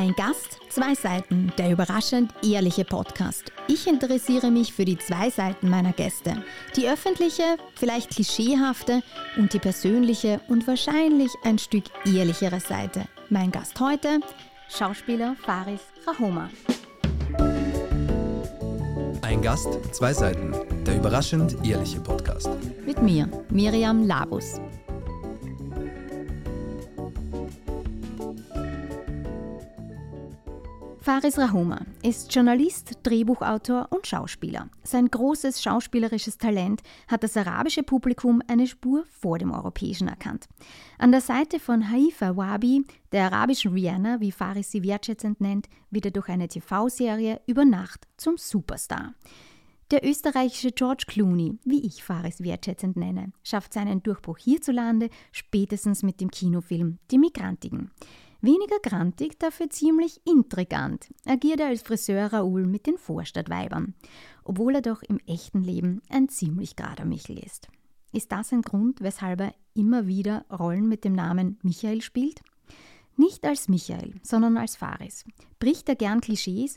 Ein Gast, zwei Seiten, der überraschend ehrliche Podcast. Ich interessiere mich für die zwei Seiten meiner Gäste. Die öffentliche, vielleicht klischeehafte und die persönliche und wahrscheinlich ein Stück ehrlichere Seite. Mein Gast heute, Schauspieler Faris Rahoma. Ein Gast, zwei Seiten, der überraschend ehrliche Podcast. Mit mir, Miriam Labus. Faris Rahoma ist Journalist, Drehbuchautor und Schauspieler. Sein großes schauspielerisches Talent hat das arabische Publikum eine Spur vor dem europäischen erkannt. An der Seite von Haifa Wabi, der arabischen Rihanna, wie Faris sie wertschätzend nennt, wird er durch eine TV-Serie über Nacht zum Superstar. Der österreichische George Clooney, wie ich Faris wertschätzend nenne, schafft seinen Durchbruch hierzulande spätestens mit dem Kinofilm Die Migrantigen. Weniger grantig, dafür ziemlich intrigant, agiert er als Friseur Raoul mit den Vorstadtweibern, obwohl er doch im echten Leben ein ziemlich gerader Michel ist. Ist das ein Grund, weshalb er immer wieder Rollen mit dem Namen Michael spielt? Nicht als Michael, sondern als Faris. Bricht er gern Klischees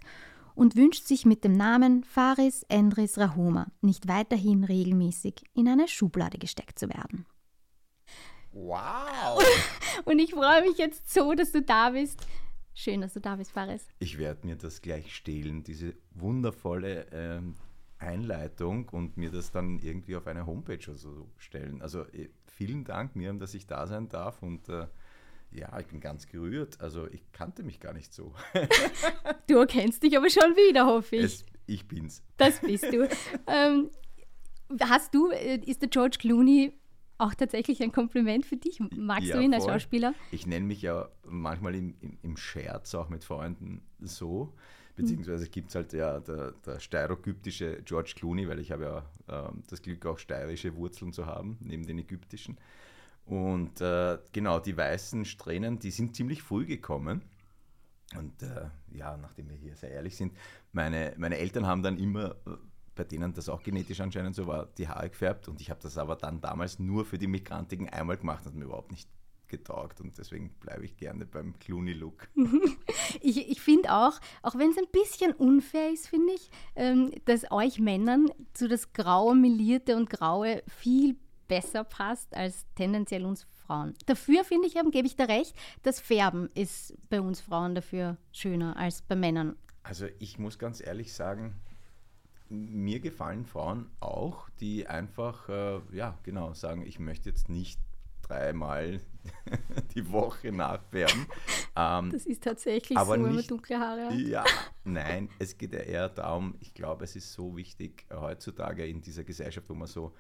und wünscht sich mit dem Namen Faris Endris Rahoma nicht weiterhin regelmäßig in eine Schublade gesteckt zu werden. Wow! Und ich freue mich jetzt so, dass du da bist. Schön, dass du da bist, Faris. Ich werde mir das gleich stehlen, diese wundervolle ähm, Einleitung und mir das dann irgendwie auf eine Homepage oder so stellen. Also äh, vielen Dank, Miriam, dass ich da sein darf und äh, ja, ich bin ganz gerührt. Also ich kannte mich gar nicht so. du erkennst dich aber schon wieder, hoffe ich. Es, ich bin's. Das bist du. ähm, hast du, äh, ist der George Clooney auch tatsächlich ein Kompliment für dich. Magst ja, du ihn als voll. Schauspieler? Ich nenne mich ja manchmal im, im, im, Scherz auch mit Freunden so. Beziehungsweise gibt es halt ja der, der steirogyptische George Clooney, weil ich habe ja äh, das Glück, auch steirische Wurzeln zu haben, neben den ägyptischen. Und äh, genau, die weißen Strähnen, die sind ziemlich früh gekommen. Und äh, ja, nachdem wir hier sehr ehrlich sind, meine, meine Eltern haben dann immer äh, bei denen das auch genetisch anscheinend so war, die Haare gefärbt. Und ich habe das aber dann damals nur für die Migrantigen einmal gemacht, hat mir überhaupt nicht getaugt und deswegen bleibe ich gerne beim Clooney-Look. ich ich finde auch, auch wenn es ein bisschen unfair ist, finde ich, ähm, dass euch Männern zu das graue, melierte und graue viel besser passt als tendenziell uns Frauen. Dafür finde ich, gebe ich da recht, das Färben ist bei uns Frauen dafür schöner als bei Männern. Also ich muss ganz ehrlich sagen, mir gefallen Frauen auch, die einfach, äh, ja, genau, sagen, ich möchte jetzt nicht dreimal die Woche nachfärben. Ähm, das ist tatsächlich so, wenn man dunkle Haare hat. Ja, nein, es geht ja eher darum, ich glaube, es ist so wichtig heutzutage in dieser Gesellschaft, wo man so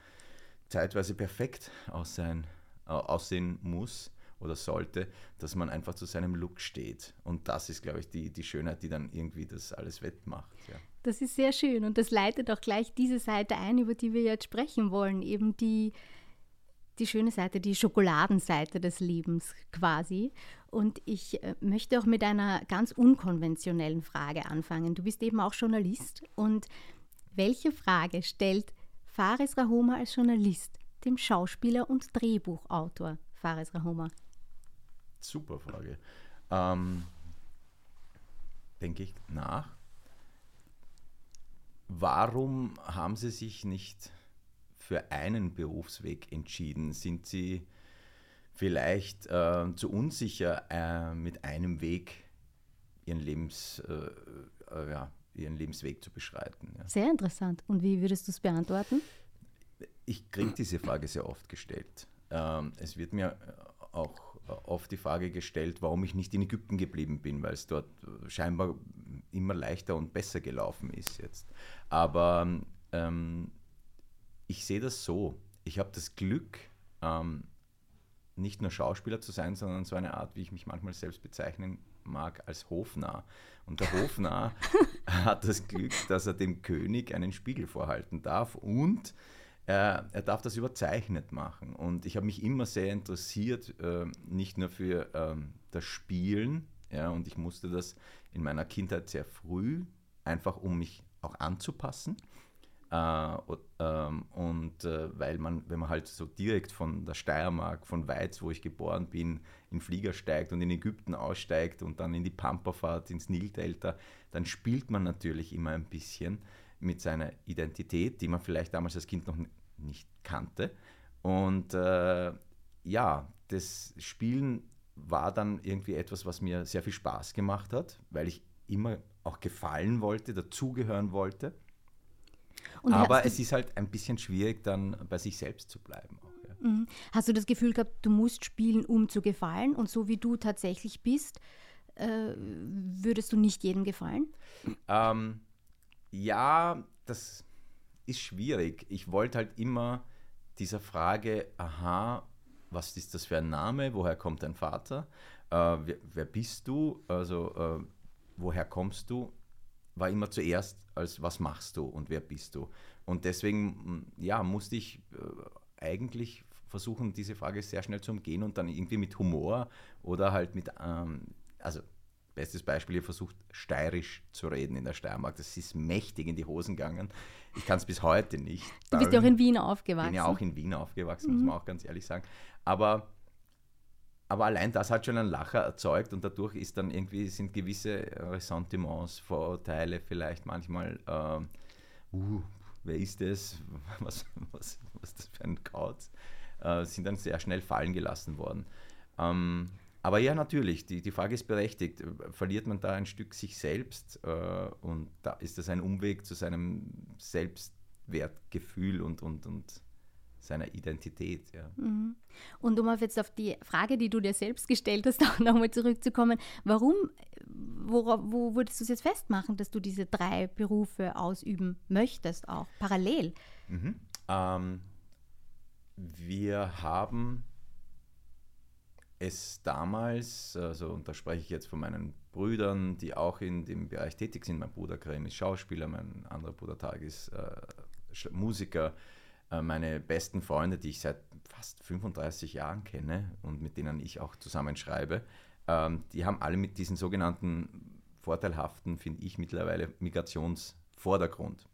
zeitweise perfekt aussehen, äh, aussehen muss oder sollte, dass man einfach zu seinem Look steht. Und das ist, glaube ich, die, die Schönheit, die dann irgendwie das alles wettmacht. Ja. Das ist sehr schön und das leitet auch gleich diese Seite ein, über die wir jetzt sprechen wollen, eben die, die schöne Seite, die Schokoladenseite des Lebens quasi. Und ich äh, möchte auch mit einer ganz unkonventionellen Frage anfangen. Du bist eben auch Journalist und welche Frage stellt Faris Rahoma als Journalist dem Schauspieler und Drehbuchautor Faris Rahoma? Super Frage. Ähm, denke ich nach Warum haben Sie sich nicht für einen Berufsweg entschieden? Sind Sie vielleicht äh, zu unsicher, äh, mit einem Weg Ihren, Lebens, äh, äh ja, Ihren Lebensweg zu beschreiten? Ja. Sehr interessant. Und wie würdest du es beantworten? Ich kriege diese Frage sehr oft gestellt. Ähm, es wird mir auch oft die Frage gestellt, warum ich nicht in Ägypten geblieben bin, weil es dort scheinbar immer leichter und besser gelaufen ist jetzt. Aber ähm, ich sehe das so. Ich habe das Glück, ähm, nicht nur Schauspieler zu sein, sondern so eine Art, wie ich mich manchmal selbst bezeichnen mag, als Hofnarr. Und der Hofnarr hat das Glück, dass er dem König einen Spiegel vorhalten darf und er, er darf das überzeichnet machen. Und ich habe mich immer sehr interessiert, äh, nicht nur für ähm, das Spielen, ja, und ich musste das in meiner Kindheit sehr früh, einfach um mich auch anzupassen. Äh, ähm, und äh, weil man, wenn man halt so direkt von der Steiermark, von Weiz, wo ich geboren bin, in Flieger steigt und in Ägypten aussteigt und dann in die Pampa fährt, ins Nildelta, dann spielt man natürlich immer ein bisschen mit seiner Identität, die man vielleicht damals als Kind noch nicht kannte. Und äh, ja, das Spielen war dann irgendwie etwas, was mir sehr viel Spaß gemacht hat, weil ich immer auch gefallen wollte, dazugehören wollte. Und Aber es ist halt ein bisschen schwierig, dann bei sich selbst zu bleiben. Auch, ja. Mhm. Hast du das Gefühl gehabt, du musst spielen, um zu gefallen? Und so wie du tatsächlich bist, äh, würdest du nicht jedem gefallen? Ähm, ja, das ist schwierig. Ich wollte halt immer dieser Frage, aha, was ist das für ein Name, woher kommt dein Vater, äh, wer, wer, bist du, also äh, woher kommst du, war immer zuerst als was machst du und wer bist du. Und deswegen, ja, musste ich äh, eigentlich versuchen, diese Frage sehr schnell zu umgehen und dann irgendwie mit Humor oder halt mit, ähm, also bestes Beispiel, ihr versucht steirisch zu reden in der Steiermark. Das ist mächtig in die Hosen gegangen. Ich kann es bis heute nicht. Du bist ja auch in Wien aufgewachsen. Bin ja auch in Wien aufgewachsen, mhm. muss man auch ganz ehrlich sagen. Aber, aber allein das hat schon einen Lacher erzeugt und dadurch ist dann irgendwie, sind gewisse Ressentiments, Vorurteile vielleicht manchmal, äh, uh, wer ist das, was, was, was ist das für ein Kauz, äh, sind dann sehr schnell fallen gelassen worden. Ähm, aber ja, natürlich, die, die Frage ist berechtigt. Verliert man da ein Stück sich selbst äh, und da ist das ein Umweg zu seinem Selbstwertgefühl und, und, und seiner Identität. Ja. Mhm. Und um auf jetzt auf die Frage, die du dir selbst gestellt hast, auch nochmal zurückzukommen, warum, worauf, wo würdest du es jetzt festmachen, dass du diese drei Berufe ausüben möchtest, auch parallel? Mhm. Ähm, wir haben es damals, also und da spreche ich jetzt von meinen Brüdern, die auch in dem Bereich tätig sind. Mein Bruder Graham ist Schauspieler, mein anderer Bruder Tag ist äh, Musiker. Äh, meine besten Freunde, die ich seit fast 35 Jahren kenne und mit denen ich auch zusammen schreibe, ähm, die haben alle mit diesen sogenannten vorteilhaften, finde ich mittlerweile, Migrationsvordergrund.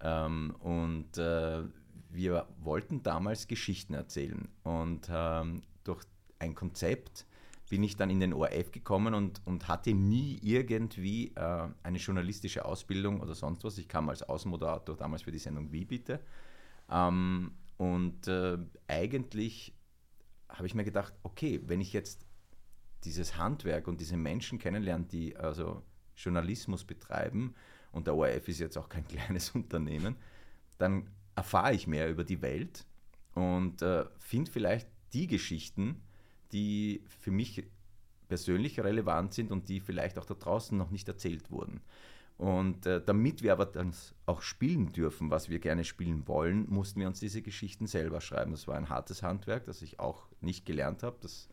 Ähm, und äh, wir wollten damals Geschichten erzählen und ähm, durch ein Konzept bin ich dann in den ORF gekommen und, und hatte nie irgendwie äh, eine journalistische Ausbildung oder sonst was. Ich kam als Außenmoderator damals für die Sendung Wie bitte ähm, und äh, eigentlich habe ich mir gedacht, okay, wenn ich jetzt dieses Handwerk und diese Menschen kennenlerne, die also Journalismus betreiben, und der ORF ist jetzt auch kein kleines Unternehmen, dann erfahre ich mehr über die Welt und äh, finde vielleicht die Geschichten, die für mich persönlich relevant sind und die vielleicht auch da draußen noch nicht erzählt wurden. Und äh, damit wir aber dann auch spielen dürfen, was wir gerne spielen wollen, mussten wir uns diese Geschichten selber schreiben. Das war ein hartes Handwerk, das ich auch nicht gelernt habe. Das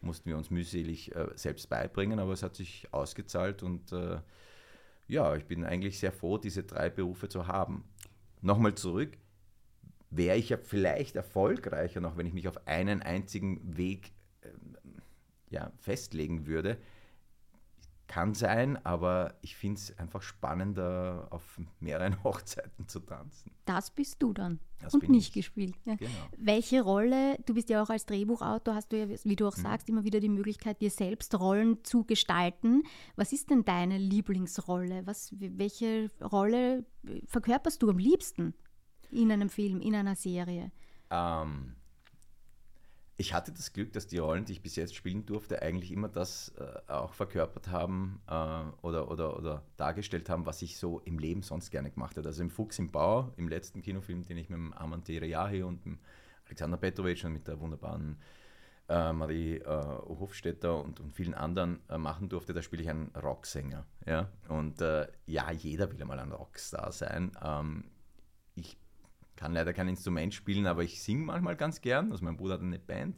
mussten wir uns mühselig äh, selbst beibringen, aber es hat sich ausgezahlt und äh, ja, ich bin eigentlich sehr froh, diese drei Berufe zu haben. Nochmal zurück, wäre ich ja vielleicht erfolgreicher noch, wenn ich mich auf einen einzigen Weg ja, festlegen würde, kann sein, aber ich finde es einfach spannender, auf mehreren Hochzeiten zu tanzen. Das bist du dann das und nicht ich. gespielt. Ja. Genau. Welche Rolle, du bist ja auch als Drehbuchautor, hast du ja, wie du auch hm. sagst, immer wieder die Möglichkeit, dir selbst Rollen zu gestalten. Was ist denn deine Lieblingsrolle? Was, welche Rolle verkörperst du am liebsten in einem Film, in einer Serie? Ähm, ich hatte das Glück, dass die Rollen, die ich bis jetzt spielen durfte, eigentlich immer das äh, auch verkörpert haben äh, oder, oder, oder dargestellt haben, was ich so im Leben sonst gerne gemacht habe. Also im Fuchs im Bau, im letzten Kinofilm, den ich mit dem Armand Reahi und dem Alexander Petrovic und mit der wunderbaren äh, Marie äh, Hofstetter und, und, vielen anderen äh, machen durfte, da spiele ich einen Rocksänger. Ja? Und äh, ja, jeder will einmal ein Rockstar sein. Ähm, ich kann leider kein Instrument spielen, aber ich singe manchmal ganz gern. Also mein Bruder hat eine Band.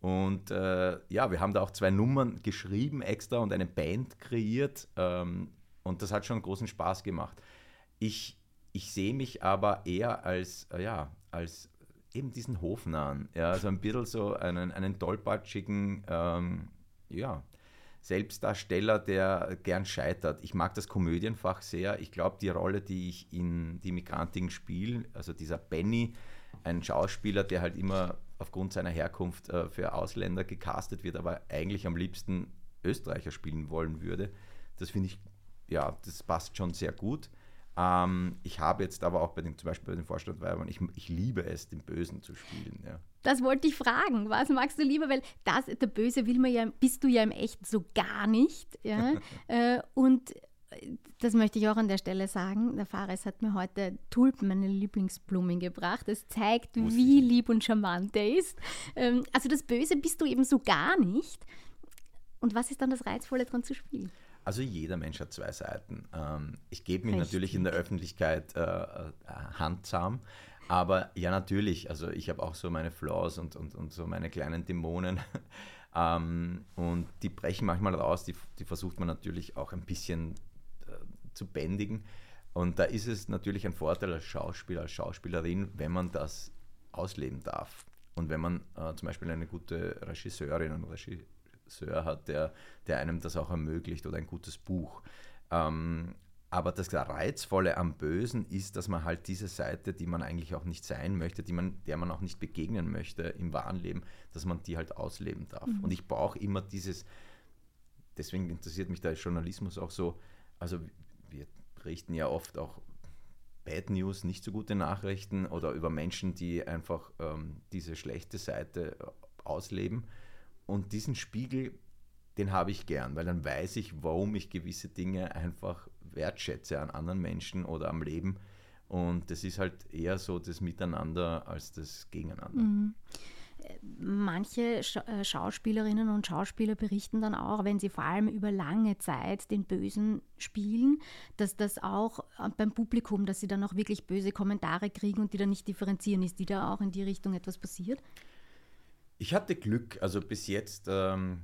Und äh, ja, wir haben da auch zwei Nummern geschrieben extra und eine Band kreiert. Ähm, und das hat schon großen Spaß gemacht. Ich, ich sehe mich aber eher als, äh, ja, als eben diesen Hofnahen. Ja, also ein bisschen so einen, einen tollpatschigen, ähm, ja, Selbstdarsteller, der gern scheitert. Ich mag das Komödienfach sehr. Ich glaube, die Rolle, die ich in Die Migrantigen spiele, also dieser Benny, ein Schauspieler, der halt immer aufgrund seiner Herkunft äh, für Ausländer gecastet wird, aber eigentlich am liebsten Österreicher spielen wollen würde. Das finde ich, ja, das passt schon sehr gut. Ähm, ich habe jetzt aber auch bei den, zum Beispiel bei den Vorstandweibern, ich, ich liebe es, den Bösen zu spielen. Ja. Das wollte ich fragen. Was magst du lieber? Weil das, der Böse will man ja, bist du ja im Echten so gar nicht. Ja? äh, und das möchte ich auch an der Stelle sagen. Der Fares hat mir heute Tulpen, meine Lieblingsblumen, gebracht. Es zeigt, wie lieb und charmant er ist. Ähm, also das Böse bist du eben so gar nicht. Und was ist dann das Reizvolle daran zu spielen? Also jeder Mensch hat zwei Seiten. Ähm, ich gebe mich Richtig. natürlich in der Öffentlichkeit äh, äh, handsam, aber ja natürlich, also ich habe auch so meine Flaws und, und, und so meine kleinen Dämonen ähm, und die brechen manchmal raus, die, die versucht man natürlich auch ein bisschen äh, zu bändigen und da ist es natürlich ein Vorteil als Schauspieler, als Schauspielerin, wenn man das ausleben darf. Und wenn man äh, zum Beispiel eine gute Regisseurin und Regisseur Regisseur hat, der, der einem das auch ermöglicht oder ein gutes Buch. Ähm, aber das Reizvolle am Bösen ist, dass man halt diese Seite, die man eigentlich auch nicht sein möchte, die man, der man auch nicht begegnen möchte im wahren Leben, dass man die halt ausleben darf. Mhm. Und ich brauche immer dieses, deswegen interessiert mich der Journalismus auch so, also wir berichten ja oft auch Bad News, nicht so gute Nachrichten oder über Menschen, die einfach ähm, diese schlechte Seite ausleben. Und diesen Spiegel, den habe ich gern, weil dann weiß ich, warum ich gewisse Dinge einfach wertschätze an anderen Menschen oder am Leben. Und das ist halt eher so das Miteinander als das Gegeneinander. Mhm. Manche äh, Schauspielerinnen und Schauspieler berichten dann auch, wenn sie vor allem über lange Zeit den Bösen spielen, dass das auch äh, beim Publikum, dass sie dann auch wirklich böse Kommentare kriegen und die dann nicht differenzieren. Ist die da auch in die Richtung etwas passiert? Ich hatte Glück, also bis jetzt, ähm,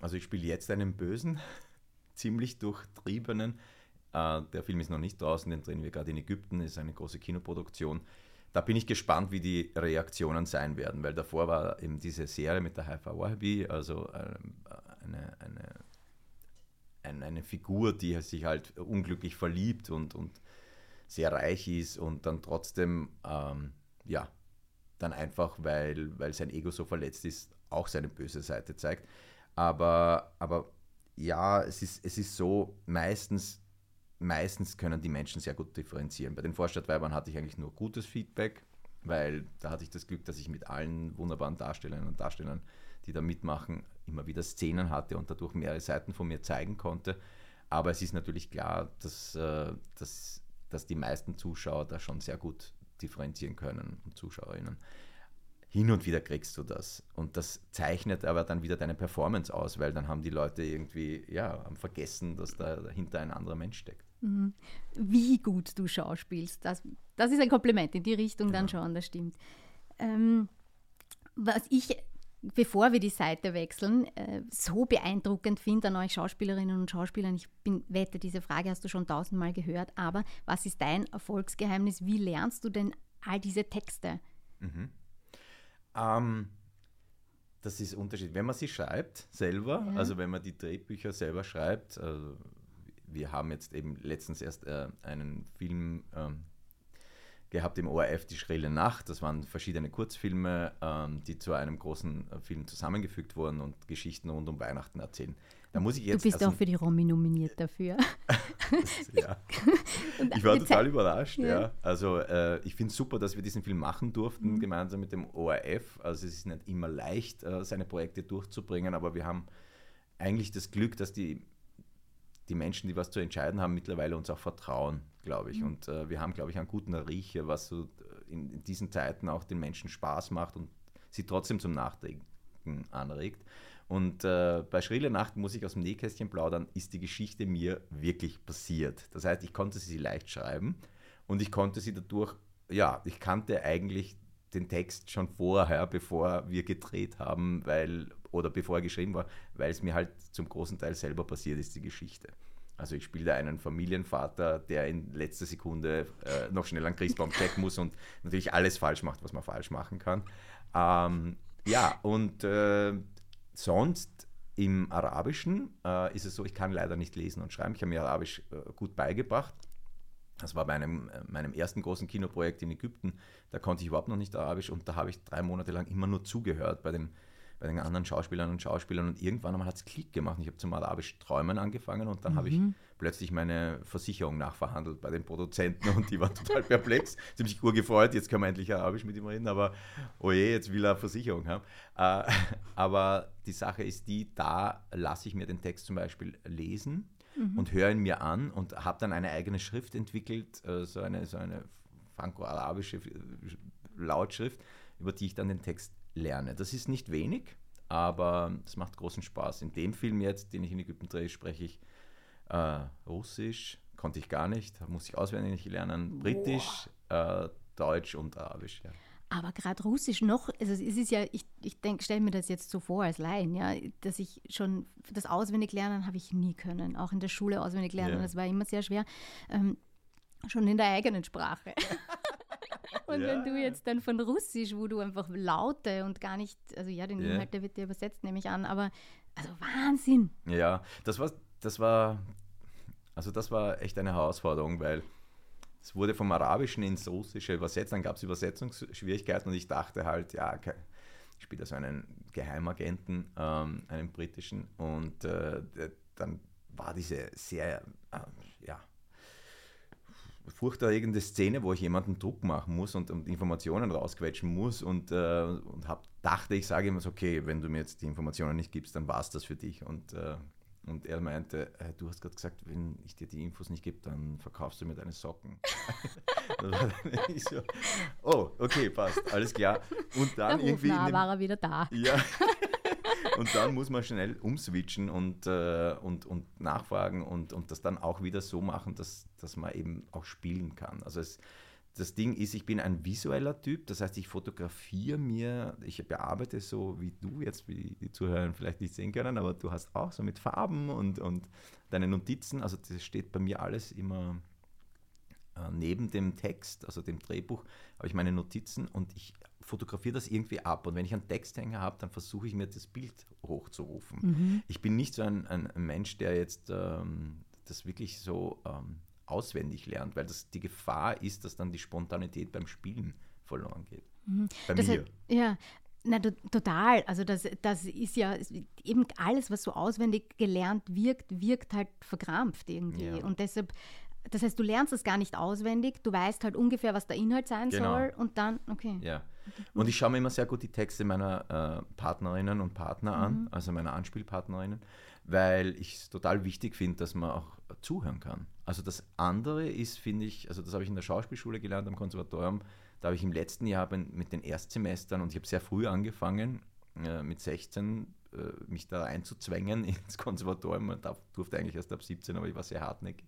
also ich spiele jetzt einen Bösen, ziemlich durchtriebenen. Äh, der Film ist noch nicht draußen, den drehen wir gerade in Ägypten, ist eine große Kinoproduktion. Da bin ich gespannt, wie die Reaktionen sein werden, weil davor war eben diese Serie mit der Haifa Wahabi, also ähm, eine, eine, eine, eine, Figur, die sich halt unglücklich verliebt und, und sehr reich ist und dann trotzdem ähm, ja, dann einfach, weil, weil sein Ego so verletzt ist, auch seine böse Seite zeigt. Aber, aber ja, es ist, es ist so, meistens, meistens können die Menschen sehr gut differenzieren. Bei den Vorstadtweibern hatte ich eigentlich nur gutes Feedback, weil da hatte ich das Glück, dass ich mit allen wunderbaren Darstellerinnen und Darstellern, die da mitmachen, immer wieder Szenen hatte und dadurch mehrere Seiten von mir zeigen konnte. Aber es ist natürlich klar, dass, äh, dass, dass die meisten Zuschauer da schon sehr gut differenzieren können und Zuschauerinnen. Hin und wieder kriegst du das. Und das zeichnet aber dann wieder deine Performance aus, weil dann haben die Leute irgendwie ja, vergessen, dass da dahinter ein anderer Mensch steckt. Mhm. Wie gut du schauspielst, das, das ist ein Kompliment in die Richtung dann ja. schon, das stimmt. Ähm, was ich bevor wir die Seite wechseln, äh, so beeindruckend finde an euch Schauspielerinnen und Schauspielern. Ich bin, wette, diese Frage hast du schon tausendmal gehört, aber was ist dein Erfolgsgeheimnis? Wie lernst du denn all diese Texte? Mhm. Ähm, das ist Unterschied. Wenn man sie schreibt selber, ja. also wenn man die Drehbücher selber schreibt, also wir haben jetzt eben letztens erst äh, einen Film ähm, gehabt im ORF Die Schrille Nacht. Das waren verschiedene Kurzfilme, ähm, die zu einem großen äh, Film zusammengefügt wurden und Geschichten rund um Weihnachten erzählen. Da muss ich jetzt, du bist also, auch für die Romy nominiert dafür. das, ja. Ich war total überrascht. Ja. ja. Also äh, ich finde es super, dass wir diesen Film machen durften, mhm. gemeinsam mit dem ORF. Also es ist nicht immer leicht, äh, seine Projekte durchzubringen, aber wir haben eigentlich das Glück, dass die die Menschen, die was zu entscheiden haben, mittlerweile uns auch vertrauen, glaube ich. Mhm. Und äh, wir haben, glaube ich, einen guten Riecher, was so in, in, diesen Zeiten auch den Menschen Spaß macht und sie trotzdem zum Nachdenken anregt. Und äh, bei Schrille Nacht muss ich aus dem Nähkästchen plaudern, ist die Geschichte mir wirklich passiert. Das heißt, ich konnte sie leicht schreiben und ich konnte sie dadurch, ja, ich kannte eigentlich den Text schon vorher, bevor wir gedreht haben, weil oder bevor er geschrieben war, weil es mir halt zum großen Teil selber passiert ist, die Geschichte. Also ich spiele da einen Familienvater, der in letzter Sekunde äh, noch schnell einen Christbaum checken muss und natürlich alles falsch macht, was man falsch machen kann. Ähm, ja, und äh, sonst im Arabischen äh, ist es so, ich kann leider nicht lesen und schreiben. Ich habe mir Arabisch äh, gut beigebracht. Das war bei einem, äh, meinem ersten großen Kinoprojekt in Ägypten. Da konnte ich überhaupt noch nicht Arabisch und da habe ich drei Monate lang immer nur zugehört bei den, bei den anderen Schauspielern und Schauspielern. Und irgendwann einmal hat es Klick gemacht. Ich habe zum Arabisch träumen angefangen und dann mhm. habe ich plötzlich meine Versicherung nachverhandelt bei den Produzenten und die waren total perplex. Sie haben sich gefreut, jetzt können wir endlich Arabisch mit ihm reden, aber oh je, jetzt will er Versicherung haben. Äh, aber die Sache ist die, da lasse ich mir den Text zum Beispiel lesen mhm. und höre ihn mir an und habe dann eine eigene Schrift entwickelt, äh, so eine, so eine franco-arabische Lautschrift, über die ich dann den Text lerne. Das ist nicht wenig, aber es macht großen Spaß. In dem Film jetzt, den ich in Ägypten drehe, spreche ich äh, Russisch, konnte ich gar nicht, musste ich auswendig lernen, Britisch, äh, Deutsch und Arabisch. Ja. Aber gerade Russisch noch, also es ist ja, ich, ich stelle mir das jetzt so vor als Laien, ja, dass ich schon das auswendig lernen habe ich nie können. Auch in der Schule auswendig lernen, ja. das war immer sehr schwer. Ähm, schon in der eigenen Sprache. und ja. wenn du jetzt dann von Russisch, wo du einfach Laute und gar nicht, also ja, den Inhalt, der wird dir übersetzt, nehme ich an, aber also Wahnsinn. Ja, das war, das war, also das war echt eine Herausforderung, weil es wurde vom Arabischen ins Russische übersetzt, dann gab es Übersetzungsschwierigkeiten und ich dachte halt, ja, ich spiele so einen Geheimagenten, ähm, einen britischen und äh, dann war diese sehr, äh, ja, furchterregende Szene, wo ich jemanden Druck machen muss und, und Informationen rausquetschen muss und, äh, und hab, dachte, ich sage ihm so, okay, wenn du mir jetzt die Informationen nicht gibst, dann war es das für dich und äh, und er meinte, äh, du hast gerade gesagt, wenn ich dir die Infos nicht gebe, dann verkaufst du mir deine Socken. so, oh, okay, passt, alles klar. Und dann Der irgendwie. Dem, war er wieder da. Ja. und dann muss man schnell umswitchen und, äh, und, und nachfragen und, und das dann auch wieder so machen, dass, dass man eben auch spielen kann. Also es, das Ding ist, ich bin ein visueller Typ, das heißt, ich fotografiere mir, ich bearbeite so wie du jetzt, wie die Zuhörer vielleicht nicht sehen können, aber du hast auch so mit Farben und, und deine Notizen, also das steht bei mir alles immer äh, neben dem Text, also dem Drehbuch, habe ich meine Notizen und ich fotografiere das irgendwie ab. Und wenn ich einen Texthänger habe, dann versuche ich mir das Bild hochzurufen. Mhm. Ich bin nicht so ein, ein Mensch, der jetzt ähm, das wirklich so ähm, auswendig lernt, weil das die Gefahr ist, dass dann die Spontanität beim Spielen verloren geht. Mhm. Bei das mir. Hat, ja, na, total. Also das, das ist ja eben alles, was so auswendig gelernt wirkt, wirkt halt verkrampft irgendwie. Ja. Und deshalb, das heißt, du lernst es gar nicht auswendig, du weißt halt ungefähr, was der Inhalt sein genau. soll und dann, okay. Ja. Und ich schaue mir immer sehr gut die Texte meiner äh, Partnerinnen und Partner an, mhm. also meiner Anspielpartnerinnen weil ich es total wichtig finde, dass man auch zuhören kann. Also das andere ist, finde ich, also das habe ich in der Schauspielschule gelernt am Konservatorium, da habe ich im letzten Jahr mit den Erstsemestern und ich habe sehr früh angefangen, äh, mit 16 äh, mich da einzuzwängen ins Konservatorium. Man durfte eigentlich erst ab 17, aber ich war sehr hartnäckig.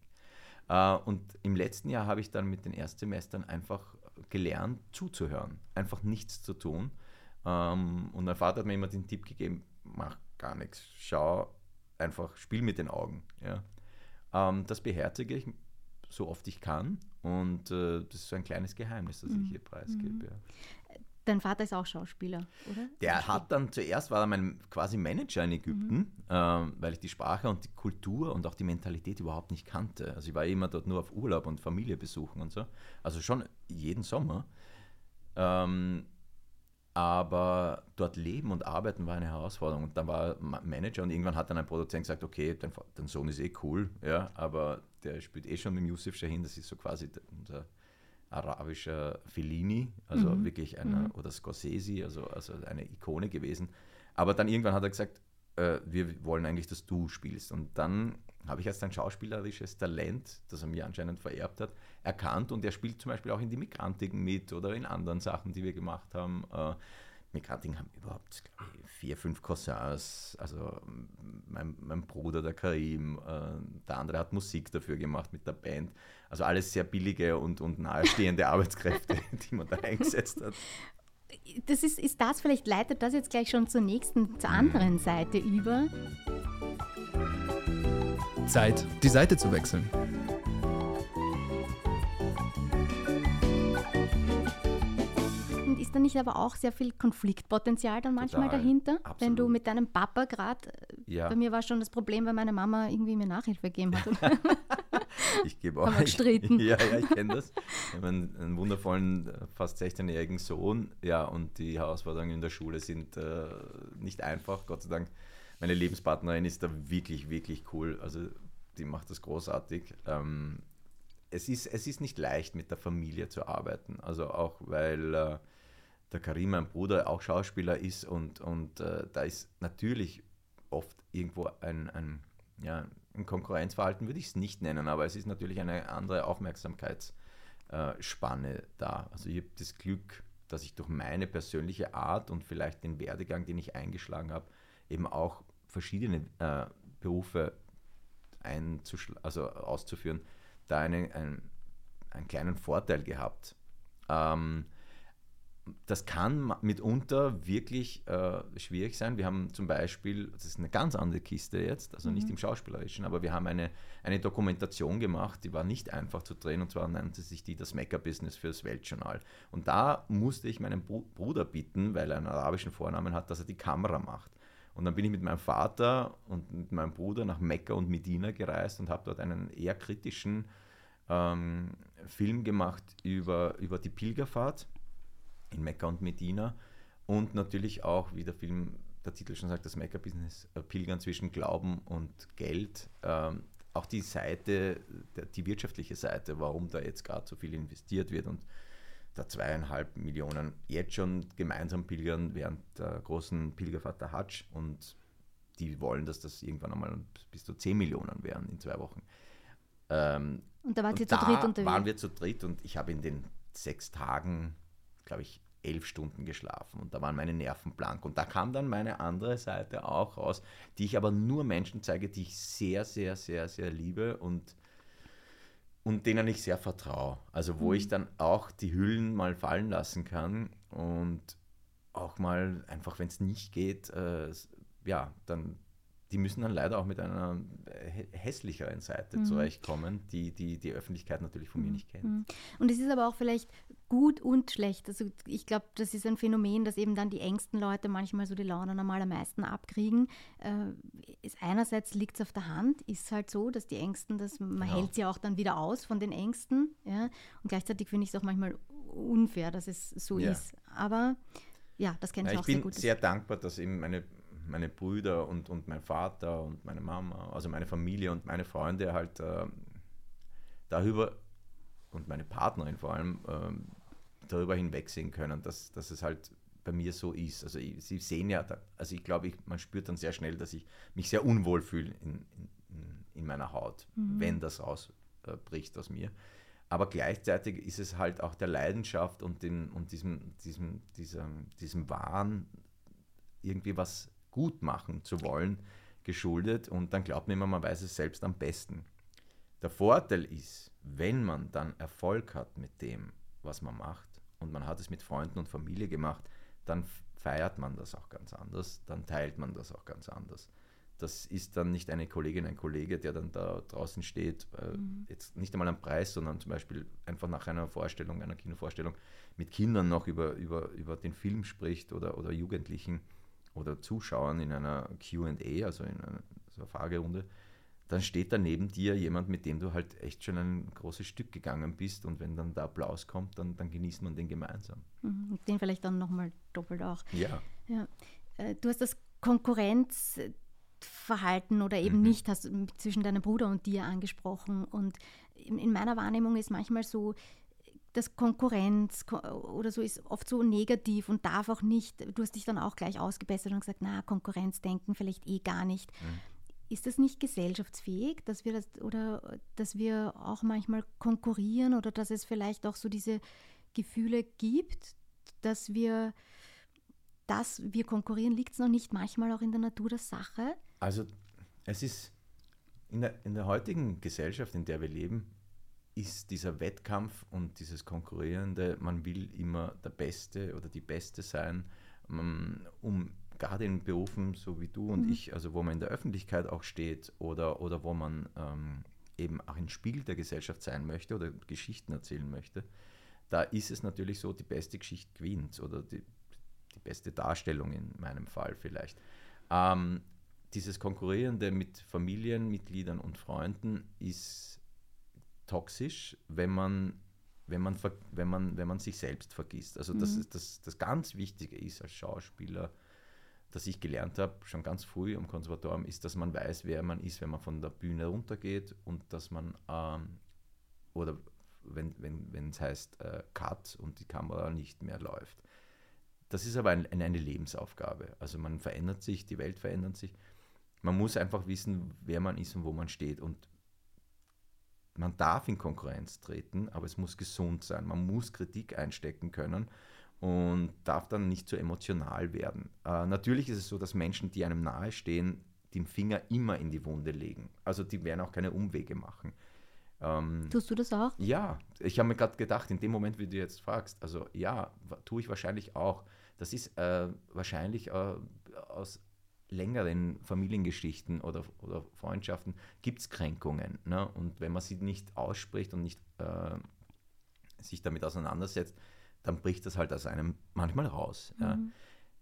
Äh, und im letzten Jahr habe ich dann mit den Erstsemestern einfach gelernt, zuzuhören, einfach nichts zu tun. Ähm, und mein Vater hat mir immer den Tipp gegeben, mach gar nichts, schau einfach spiel mit den Augen. Ja. Ähm, das beherzige ich so oft ich kann und äh, das ist so ein kleines Geheimnis, das mhm. ich hier preisgebe. Mhm. Ja. Dein Vater ist auch Schauspieler, oder? Der hat dann zuerst war er mein quasi Manager in Ägypten, mhm. ähm, weil ich die Sprache und die Kultur und auch die Mentalität überhaupt nicht kannte. Also ich war immer dort nur auf Urlaub und Familie besuchen und so. Also schon jeden Sommer. Ähm, aber dort leben und arbeiten war eine Herausforderung. Und dann war Manager und irgendwann hat dann ein Produzent gesagt, okay, dein, dein Sohn ist eh cool, ja, aber der spielt eh schon mit Yusuf Shahin, das ist so quasi unser arabischer Fellini, also mhm. wirklich einer, mhm. oder Scorsese, also, also eine Ikone gewesen. Aber dann irgendwann hat er gesagt, äh, wir wollen eigentlich, dass du spielst. Und dann habe ich als ein schauspielerisches Talent, das er mir anscheinend vererbt hat, erkannt und er spielt zum Beispiel auch in die Migrantiken mit oder in anderen Sachen, die wir gemacht haben. Äh, Migrantiken haben überhaupt ich, vier, fünf Cousins, also mein, mein Bruder, der Karim, äh, der andere hat Musik dafür gemacht mit der Band. Also alles sehr billige und, und nahestehende Arbeitskräfte, die man da eingesetzt hat. Das ist, ist das, vielleicht leitet das jetzt gleich schon zur nächsten, zur anderen Seite über. Zeit, die Seite zu wechseln. da nicht aber auch sehr viel Konfliktpotenzial dann manchmal Total, dahinter? absolut. Wenn du mit deinem Papa gerade, Ja. bei mir war schon das Problem, weil meine Mama irgendwie mir Nachhilfe gegeben hat. Ich gebe auch. Gestritten. Ja, ja, ich kenne das. Ich habe einen, einen wundervollen, äh, fast 16-jährigen Sohn. Ja, und die Herausforderungen in der Schule sind äh, nicht einfach. Gott sei Dank, meine Lebenspartnerin ist da wirklich, wirklich cool. Also, die macht das großartig. Ähm, es, ist, es ist nicht leicht, mit der Familie zu arbeiten. Also, auch weil. Äh, der Karim, mein Bruder, auch Schauspieler ist und, und äh, da ist natürlich oft irgendwo ein, ein, ja, ein Konkurrenzverhalten, würde ich es nicht nennen, aber es ist natürlich eine andere Aufmerksamkeitsspanne da. Also ich habe das Glück, dass ich durch meine persönliche Art und vielleicht den Werdegang, den ich eingeschlagen habe, eben auch verschiedene äh, Berufe also auszuführen, da eine, ein, einen kleinen Vorteil gehabt. Ähm, das kann mitunter wirklich äh, schwierig sein. Wir haben zum Beispiel, das ist eine ganz andere Kiste jetzt, also nicht im Schauspielerischen, aber wir haben eine, eine Dokumentation gemacht, die war nicht einfach zu drehen und zwar nannte sich die das Mecker-Business für das Weltjournal. Und da musste ich meinen Bru Bruder bitten, weil er einen arabischen Vornamen hat, dass er die Kamera macht. Und dann bin ich mit meinem Vater und mit meinem Bruder nach Mekka und Medina gereist und habe dort einen eher kritischen ähm, Film gemacht über, über die Pilgerfahrt in Mekka und Medina und natürlich auch, wie der Film, der Titel schon sagt, das Mekka-Business, äh, Pilgern zwischen Glauben und Geld. Ähm, auch die Seite, die wirtschaftliche Seite, warum da jetzt gerade so viel investiert wird und da zweieinhalb Millionen jetzt schon gemeinsam pilgern während der großen Pilgerfahrt der Hajj und die wollen, dass das irgendwann einmal bis zu 10 Millionen wären in zwei Wochen. Ähm, Und da wart und ihr zu dritt unterwegs. waren wir zu dritt und ich habe in den sechs Tagen, glaube ich, elf Stunden geschlafen und da waren meine Nerven blank. Und da kam dann meine andere Seite auch raus, die ich aber nur Menschen zeige, die ich sehr, sehr, sehr, sehr liebe und, und denen ich sehr vertraue. Also wo ich dann auch die Hüllen mal fallen lassen kann und auch mal einfach, wenn es nicht geht, äh, ja, dann die müssen dann leider auch mit einer hä- hässlicheren Seite zurechtkommen, die, die die Öffentlichkeit natürlich von mir nicht kennt. Mhm. Und es ist aber auch vielleicht gut und schlecht. Also ich glaube, das ist ein Phänomen, dass eben dann die engsten Leute manchmal so die Laune normal am meisten abkriegen. Äh, ist einerseits liegt es auf der Hand, ist halt so, dass die Ängsten, dass man Genau. hält sie auch dann wieder aus von den Ängsten. Ja? Und gleichzeitig finde ich es auch manchmal unfair, dass es so Ja. ist. Aber ja, das kenne ich ich auch sehr bin gut. sehr dankbar, dass eben meine, meine Brüder und, und mein Vater und meine Mama, also meine Familie und meine Freunde halt ähm, darüber und meine Partnerin vor allem ähm, darüber hinwegsehen können, dass, dass es halt bei mir so ist. Also ich, sie sehen ja, da, also ich glaube, ich, man spürt dann sehr schnell, dass ich mich sehr unwohl fühle in, in, in- in meiner Haut, wenn das rausbricht aus mir. Aber gleichzeitig ist es halt auch der Leidenschaft und, den, und diesem, diesem, diesem, diesem Wahn, irgendwie was gut machen zu wollen, geschuldet. Und dann glaubt man immer, man weiß es selbst am besten. Der Vorteil ist, wenn man dann Erfolg hat mit dem, was man macht, und man hat es mit Freunden und Familie gemacht, dann feiert man das auch ganz anders, dann teilt man das auch ganz anders. Das ist dann nicht eine Kollegin, ein Kollege, der dann da draußen steht, äh, jetzt nicht einmal am Preis, sondern zum Beispiel einfach nach einer Vorstellung, einer Kinovorstellung mit Kindern noch über, über, über den Film spricht oder, oder Jugendlichen oder Zuschauern in einer QA, also in einer, so einer Fragerunde, dann steht da neben dir jemand, mit dem du halt echt schon ein großes Stück gegangen bist und wenn dann der Applaus kommt, dann, dann genießt man den gemeinsam. Mhm. Den vielleicht dann nochmal doppelt auch. Ja. Ja. Äh, Du hast das Konkurrenzverhalten oder eben Mhm. nicht hast zwischen deinem Bruder und dir angesprochen. Und in in meiner Wahrnehmung ist manchmal so, dass Konkurrenz ko- oder so ist oft so negativ und darf auch nicht, du hast dich dann auch gleich ausgebessert und gesagt, na, Konkurrenzdenken vielleicht eh gar nicht. Mhm. Ist das nicht gesellschaftsfähig, dass wir das oder dass wir auch manchmal konkurrieren oder dass es vielleicht auch so diese Gefühle gibt, dass wir dass wir konkurrieren, liegt es noch nicht manchmal auch in der Natur der Sache? Also es ist in der, in der heutigen Gesellschaft, in der wir leben, ist dieser Wettkampf und dieses Konkurrierende, man will immer der Beste oder die Beste sein, ähm, um gerade in Berufen so wie du und ich, also wo man in der Öffentlichkeit auch steht oder, oder wo man ähm, eben auch ein Spiegel der Gesellschaft sein möchte oder Geschichten erzählen möchte, da ist es natürlich so, die beste Geschichte gewinnt oder die, die beste Darstellung in meinem Fall vielleicht. Ähm, dieses Konkurrierende mit Familienmitgliedern und Freunden ist toxisch, wenn man, wenn man, wenn man, wenn man sich selbst vergisst. Also mhm. das, ist, das, das ganz Wichtige ist als Schauspieler, das ich gelernt habe, schon ganz früh am Konservatorium, ist, dass man weiß, wer man ist, wenn man von der Bühne runtergeht und dass man, ähm, oder wenn es wenn, heißt äh, Cut und die Kamera nicht mehr läuft. Das ist aber ein, eine Lebensaufgabe. Also man verändert sich, die Welt verändert sich. Man muss einfach wissen, wer man ist und wo man steht. Und man darf in Konkurrenz treten, aber es muss gesund sein. Man muss Kritik einstecken können und darf dann nicht zu so emotional werden. Äh, natürlich ist es so, dass Menschen, die einem nahestehen, den Finger immer in die Wunde legen. Also die werden auch keine Umwege machen. Ähm, Tust du das auch? Ja, ich habe mir gerade gedacht, in dem Moment, wie du jetzt fragst, also ja, tue ich wahrscheinlich auch. Das ist äh, wahrscheinlich äh, aus längeren Familiengeschichten oder, oder Freundschaften gibt es Kränkungen. Ne? Und wenn man sie nicht ausspricht und nicht äh, sich damit auseinandersetzt, dann bricht das halt aus einem manchmal raus. Mhm. Ja?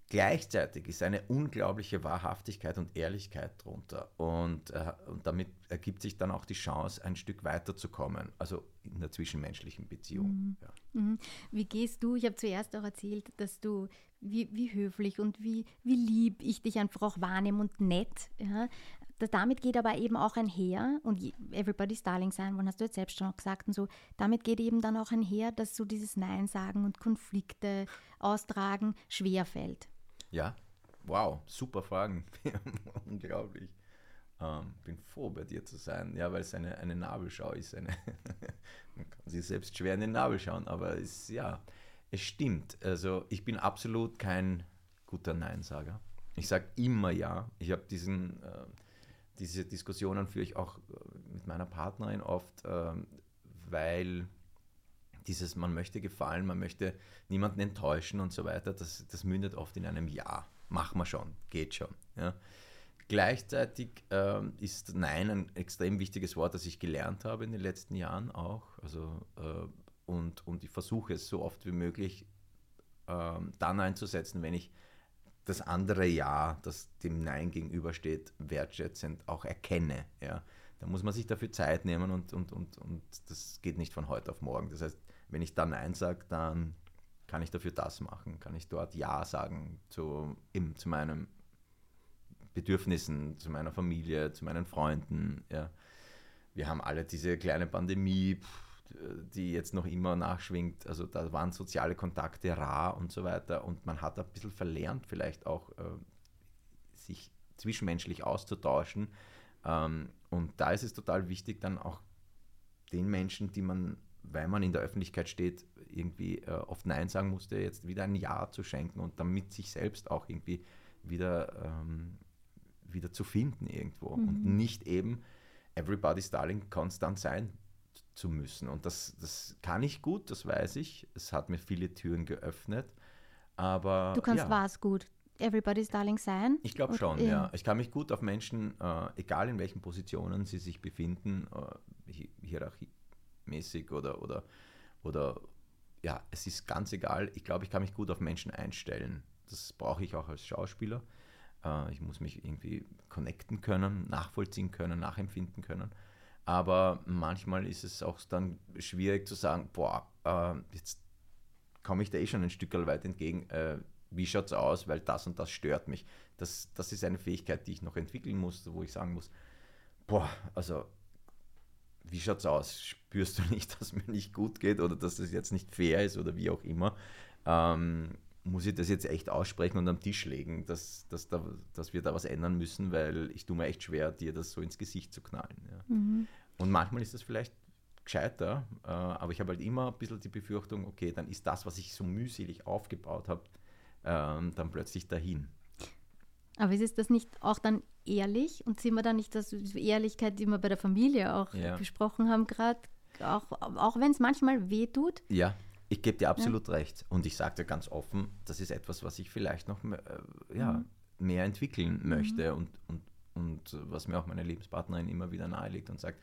Gleichzeitig ist eine unglaubliche Wahrhaftigkeit und Ehrlichkeit drunter. Und, äh, und damit ergibt sich dann auch die Chance, ein Stück weiterzukommen, also in der zwischenmenschlichen Beziehung. Mhm. Ja. Mhm. Wie gehst du? Ich habe zuerst auch erzählt, dass du, wie, wie höflich und wie, wie lieb ich dich einfach auch wahrnehme und nett. Ja? Damit geht aber eben auch einher, und Everybody's Darling sein, wann hast du jetzt selbst schon gesagt und so, damit geht eben dann auch einher, dass so dieses Nein sagen und Konflikte austragen schwerfällt. Ja, wow, super Fragen. Unglaublich. Ähm, bin froh, bei dir zu sein. Ja, weil es eine, eine Nabelschau ist. Eine Man kann sich selbst schwer in den Nabel schauen, aber es, ja, es stimmt. Also ich bin absolut kein guter Neinsager. Ich sage immer ja. Ich habe diesen, äh, diese Diskussionen führe ich auch äh, mit meiner Partnerin oft, äh, weil dieses, man möchte gefallen, man möchte niemanden enttäuschen und so weiter, das, das mündet oft in einem Ja. Machen wir schon, geht schon. Ja. Gleichzeitig äh, ist Nein ein extrem wichtiges Wort, das ich gelernt habe in den letzten Jahren auch. Also, äh, und, und ich versuche es so oft wie möglich äh, dann einzusetzen, wenn ich das andere Ja, das dem Nein gegenübersteht, wertschätzend auch erkenne. Ja. Da muss man sich dafür Zeit nehmen und, und, und, und das geht nicht von heute auf morgen. Das heißt, wenn ich dann Nein sage, dann kann ich dafür das machen, kann ich dort Ja sagen zu, eben, zu meinen Bedürfnissen, zu meiner Familie, zu meinen Freunden. Ja. Wir haben alle diese kleine Pandemie, die jetzt noch immer nachschwingt. Also da waren soziale Kontakte rar und so weiter und man hat ein bisschen verlernt, vielleicht auch äh, sich zwischenmenschlich auszutauschen. Ähm, und da ist es total wichtig, dann auch den Menschen, die man weil man in der Öffentlichkeit steht, irgendwie äh, oft Nein sagen musste, jetzt wieder ein Ja zu schenken und damit sich selbst auch irgendwie wieder, ähm, wieder zu finden irgendwo mhm. und nicht eben Everybody's Darling konstant sein zu müssen. Und das, das kann ich gut, das weiß ich. Es hat mir viele Türen geöffnet. Aber, du kannst ja. was gut? Everybody's Darling sein? Ich glaube schon, ja. ja. Ich kann mich gut auf Menschen, äh, egal in welchen Positionen sie sich befinden, äh, Hierarchie, mäßig oder, oder, oder ja, es ist ganz egal. Ich glaube, ich kann mich gut auf Menschen einstellen. Das brauche ich auch als Schauspieler. Äh, ich muss mich irgendwie connecten können, nachvollziehen können, nachempfinden können. Aber manchmal ist es auch dann schwierig zu sagen, boah, äh, jetzt komme ich da eh schon ein Stück weit entgegen. Äh, wie schaut es aus, weil das und das stört mich. Das, das ist eine Fähigkeit, die ich noch entwickeln muss, wo ich sagen muss, boah, also wie schaut es aus? Spürst du nicht, dass mir nicht gut geht oder dass das jetzt nicht fair ist oder wie auch immer? Ähm, muss ich das jetzt echt aussprechen und am Tisch legen, dass, dass, da, dass wir da was ändern müssen, weil ich tue mir echt schwer, dir das so ins Gesicht zu knallen. Ja. Mhm. Und manchmal ist das vielleicht gescheiter, äh, aber ich habe halt immer ein bisschen die Befürchtung, okay, dann ist das, was ich so mühselig aufgebaut habe, äh, dann plötzlich dahin. Aber ist das nicht auch dann ehrlich und sind wir dann nicht das Ehrlichkeit, die wir bei der Familie auch ja. besprochen haben gerade, auch, auch wenn es manchmal weh tut? Ja, ich gebe dir absolut ja. recht. Und ich sage dir ganz offen, das ist etwas, was ich vielleicht noch mehr, äh, ja, mhm. mehr entwickeln mhm. möchte mhm. und, und, und was mir auch meine Lebenspartnerin immer wieder nahelegt und sagt,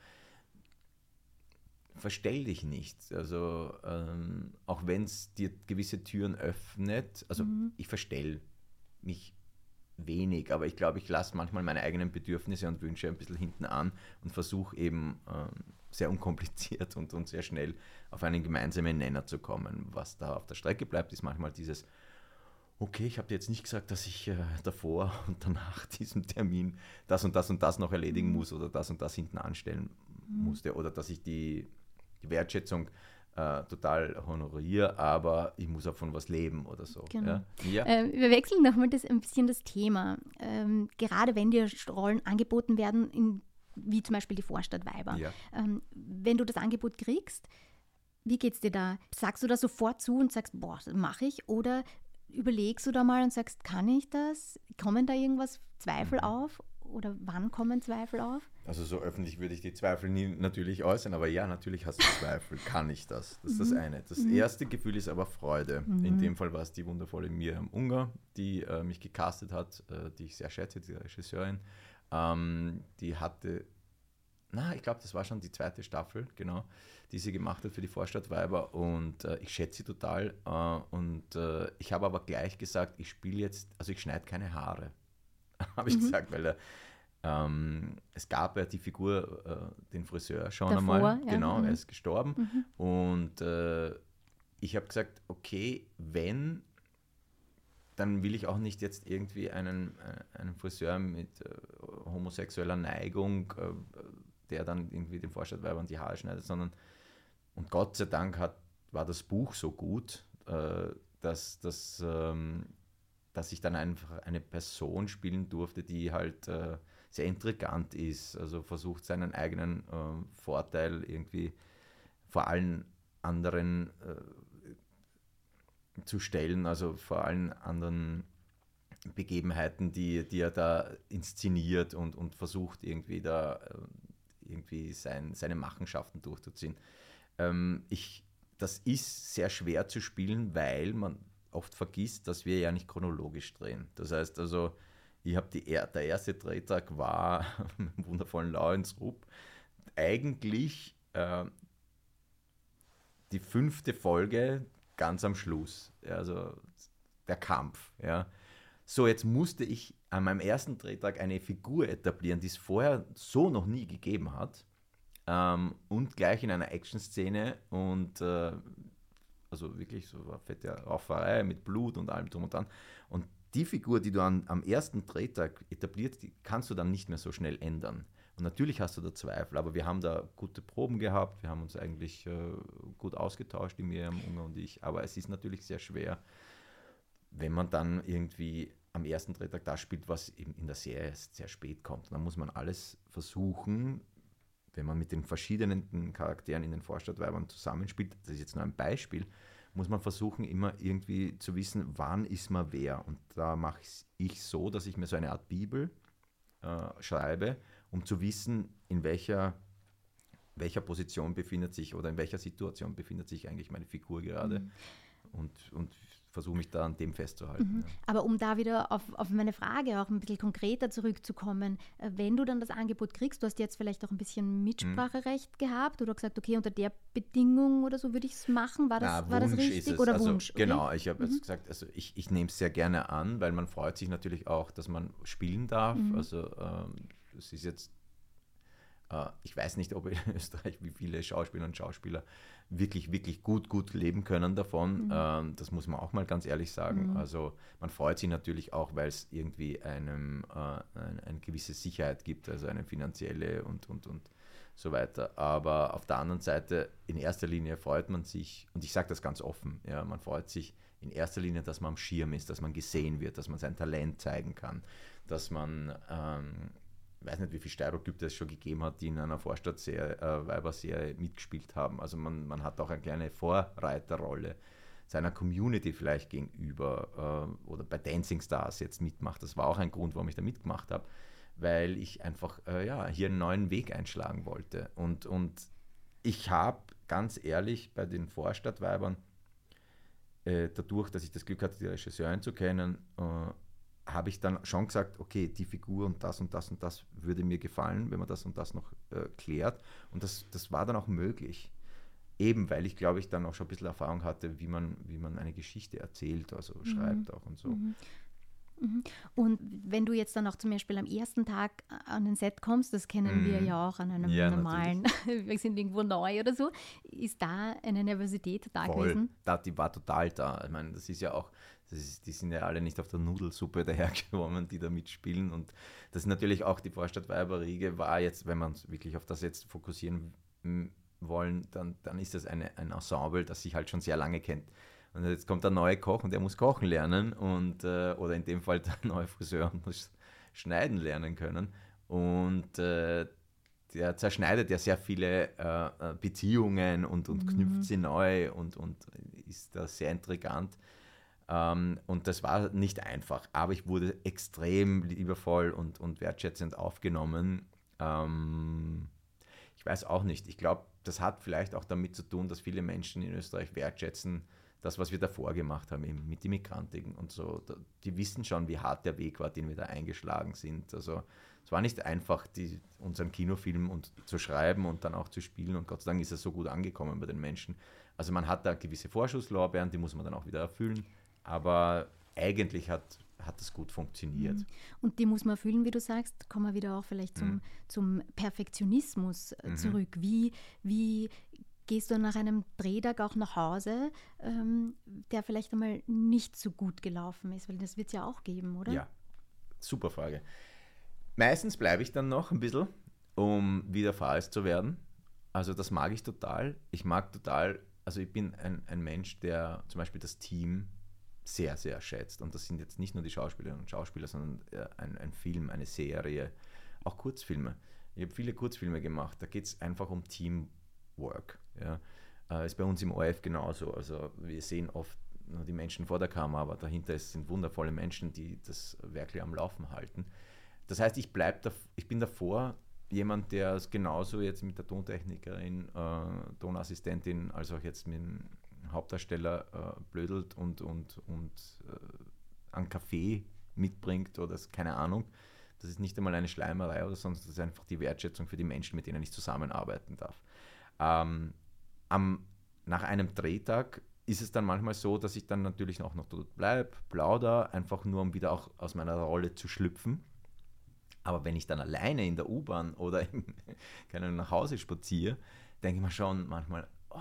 verstell dich nicht. Also ähm, auch wenn es dir gewisse Türen öffnet, also mhm. ich verstell mich wenig, aber ich glaube, ich lasse manchmal meine eigenen Bedürfnisse und Wünsche ein bisschen hinten an und versuche eben ähm, sehr unkompliziert und, und sehr schnell auf einen gemeinsamen Nenner zu kommen. Was da auf der Strecke bleibt, ist manchmal dieses, okay, ich habe dir jetzt nicht gesagt, dass ich äh, davor und danach diesem Termin das und das und das noch erledigen mhm. muss oder das und das hinten anstellen mhm. musste oder dass ich die, die Wertschätzung äh, total honoriere, aber ich muss auch von was leben oder so. Genau. Ja? Ja. Äh, wir wechseln nochmal das, ein bisschen das Thema. Ähm, gerade wenn dir Rollen angeboten werden, in, wie zum Beispiel die Vorstadtweiber. Ja. Ähm, wenn du das Angebot kriegst, wie geht es dir da? Sagst du da sofort zu und sagst, boah, das mache ich? Oder überlegst du da mal und sagst, kann ich das? Kommen da irgendwas Zweifel mhm. auf? Oder wann kommen Zweifel auf? Also so öffentlich würde ich die Zweifel nie natürlich äußern, aber ja, natürlich hast du Zweifel. Kann ich das? Das ist mhm. das eine. Das mhm. erste Gefühl ist aber Freude. Mhm. In dem Fall war es die wundervolle Miriam Unger, die äh, mich gecastet hat, äh, die ich sehr schätze, die Regisseurin. Ähm, die hatte, na, ich glaube, das war schon die zweite Staffel, genau, die sie gemacht hat für die Vorstadtweiber und äh, ich schätze sie total. Äh, und äh, ich habe aber gleich gesagt, ich spiele jetzt, also ich schneide keine Haare. habe ich mhm. gesagt, weil er, ähm, es gab ja die Figur, äh, den Friseur schon Davor, einmal, ja. genau, mhm. er ist gestorben. Mhm. Und äh, ich habe gesagt, okay, wenn, dann will ich auch nicht jetzt irgendwie einen, äh, einen Friseur mit äh, homosexueller Neigung, äh, der dann irgendwie den Vorstadtweibern die Haare schneidet, sondern, und Gott sei Dank hat, war das Buch so gut, äh, dass, dass ähm, dass ich dann einfach eine Person spielen durfte, die halt äh, sehr intrigant ist, also versucht seinen eigenen äh, Vorteil irgendwie vor allen anderen äh, zu stellen, also vor allen anderen Begebenheiten, die, die er da inszeniert und, und versucht irgendwie da äh, irgendwie sein, seine Machenschaften durchzuziehen. Ähm, ich, das ist sehr schwer zu spielen, weil man oft vergisst, dass wir ja nicht chronologisch drehen. Das heißt also, ich habe die, der erste Drehtag war im wundervollen Laurensrup. Eigentlich äh, die fünfte Folge ganz am Schluss. Also der Kampf. Ja. So, jetzt musste ich an meinem ersten Drehtag eine Figur etablieren, die es vorher so noch nie gegeben hat. Ähm, und gleich in einer Action-Szene. Und äh, also wirklich so eine fette Rauferei mit Blut und allem drum und dran. Und die Figur, die du an, am ersten Drehtag etabliert, die kannst du dann nicht mehr so schnell ändern. Und natürlich hast du da Zweifel, aber wir haben da gute Proben gehabt, wir haben uns eigentlich äh, gut ausgetauscht, die Miriam Unger und ich. Aber es ist natürlich sehr schwer, wenn man dann irgendwie am ersten Drehtag das spielt, was eben in der Serie sehr spät kommt. dann muss man alles versuchen, wenn man mit den verschiedenen Charakteren in den Vorstadtweibern zusammenspielt, das ist jetzt nur ein Beispiel, muss man versuchen, immer irgendwie zu wissen, wann ist man wer. Und da mache ich so, dass ich mir so eine Art Bibel äh, schreibe, um zu wissen, in welcher, welcher Position befindet sich oder in welcher Situation befindet sich eigentlich meine Figur gerade. Mhm. Und, und versuche mich da an dem festzuhalten. Mhm. Ja. Aber um da wieder auf, auf meine Frage auch ein bisschen konkreter zurückzukommen, äh, wenn du dann das Angebot kriegst, du hast jetzt vielleicht auch ein bisschen Mitspracherecht mhm. gehabt oder gesagt, okay, unter der Bedingung oder so würde ich es machen, war das, Na, war das richtig oder also, Wunsch? Okay. Genau, ich habe mhm. jetzt gesagt, also ich, ich nehme es sehr gerne an, weil man freut sich natürlich auch, dass man spielen darf. Mhm. Also ähm, es ist jetzt äh, ich weiß nicht, ob in Österreich, wie viele Schauspieler und Schauspieler wirklich, wirklich gut, gut leben können davon. Mhm. Ähm, das muss man auch mal ganz ehrlich sagen. Mhm. Also man freut sich natürlich auch, weil es irgendwie einem äh, eine, eine, gewisse Sicherheit gibt, also eine finanzielle und, und, und so weiter. Aber auf der anderen Seite, in erster Linie freut man sich, und ich sage das ganz offen, ja, man freut sich in erster Linie, dass man am Schirm ist, dass man gesehen wird, dass man sein Talent zeigen kann, dass man ähm, ich weiß nicht, wie viele Stereotype es schon gegeben hat, die in einer Vorstadtserie, äh, Weiberserie mitgespielt haben. Also man, man hat auch eine kleine Vorreiterrolle seiner Community vielleicht gegenüber äh, oder bei Dancing Stars jetzt mitmacht. Das war auch ein Grund, warum ich da mitgemacht habe, weil ich einfach äh, ja, hier einen neuen Weg einschlagen wollte. Und, und ich habe ganz ehrlich bei den Vorstadtweibern, äh, dadurch, dass ich das Glück hatte, die Regisseurin zu kennen, äh, habe ich dann schon gesagt, okay, die Figur und das und das und das würde mir gefallen, wenn man das und das noch äh, klärt. Und das, das war dann auch möglich. eben, weil ich glaube ich dann auch schon ein bisschen Erfahrung hatte, wie man, wie man eine Geschichte erzählt, also mhm. schreibt auch und so. Mhm. Mhm. Und wenn du jetzt dann auch zum Beispiel am ersten Tag an den Set kommst, das kennen mhm. wir ja auch an einem ja, normalen, wir sind irgendwo neu oder so, ist da eine Nervosität da Voll. gewesen? Da, die war total da. Ich meine, das ist ja auch, ist, die sind ja alle nicht auf der Nudelsuppe dahergekommen, die da mitspielen. Und das ist natürlich auch die Vorstadt Weiberriege war jetzt, wenn man wirklich auf das jetzt fokussieren wollen, dann, dann ist das eine, ein Ensemble, das sich halt schon sehr lange kennt. Und jetzt kommt der neue Koch und der muss kochen lernen und äh, oder in dem Fall der neue Friseur muss schneiden lernen können. Und äh, der zerschneidet ja sehr viele äh, äh Beziehungen und, und mhm. knüpft sie neu und, und ist da sehr intrigant. Ähm, und das war nicht einfach, aber ich wurde extrem liebevoll und, und wertschätzend aufgenommen. Ähm, ich weiß auch nicht. Ich glaube, das hat vielleicht auch damit zu tun, dass viele Menschen in Österreich wertschätzen, das, was wir davor gemacht haben, eben mit Immigranten und so. Die wissen schon, wie hart der Weg war, den wir da eingeschlagen sind. Also es war nicht einfach, die, unseren Kinofilm und, zu schreiben und dann auch zu spielen. Und Gott sei Dank ist er so gut angekommen bei den Menschen. Also man hat da gewisse Vorschusslorbeeren, die muss man dann auch wieder erfüllen. Aber eigentlich hat, hat das gut funktioniert. Mhm. Und die muss man erfüllen, wie du sagst. Kommen wir wieder auch vielleicht zum, mhm. zum Perfektionismus äh, mhm. zurück. Wie, wie gehst du nach einem Drehtag auch nach Hause, ähm, der vielleicht einmal nicht so gut gelaufen ist? Weil das wird es ja auch geben, oder? Ja, super Frage. Meistens bleibe ich dann noch ein bisschen, um wieder Fahrer zu werden. Also das mag ich total. Ich mag total, also ich bin ein, ein Mensch, der zum Beispiel das Team sehr, sehr schätzt. Und das sind jetzt nicht nur die Schauspielerinnen und Schauspieler, sondern äh, ein, ein Film, eine Serie, auch Kurzfilme. Ich habe viele Kurzfilme gemacht. Da geht es einfach um Teamwork. Ja. Äh, ist bei uns im ORF genauso. Also wir sehen oft nur die Menschen vor der Kamera, aber dahinter sind wundervolle Menschen, die das wirklich am Laufen halten. Das heißt, ich, bleib da, ich bin davor jemand, der es genauso jetzt mit der Tontechnikerin, äh, Tonassistentin, als auch jetzt mit dem Hauptdarsteller äh, blödelt und, und, und äh, einen Kaffee mitbringt oder keine Ahnung. Das ist nicht einmal eine Schleimerei oder sonst, das ist einfach die Wertschätzung für die Menschen, mit denen ich zusammenarbeiten darf. Ähm, am, nach einem Drehtag ist es dann manchmal so, dass ich dann natürlich auch noch dort bleibe, plauder, einfach nur um wieder auch aus meiner Rolle zu schlüpfen. Aber wenn ich dann alleine in der U-Bahn oder keine nach Hause spaziere, denke ich mir schon manchmal, oh,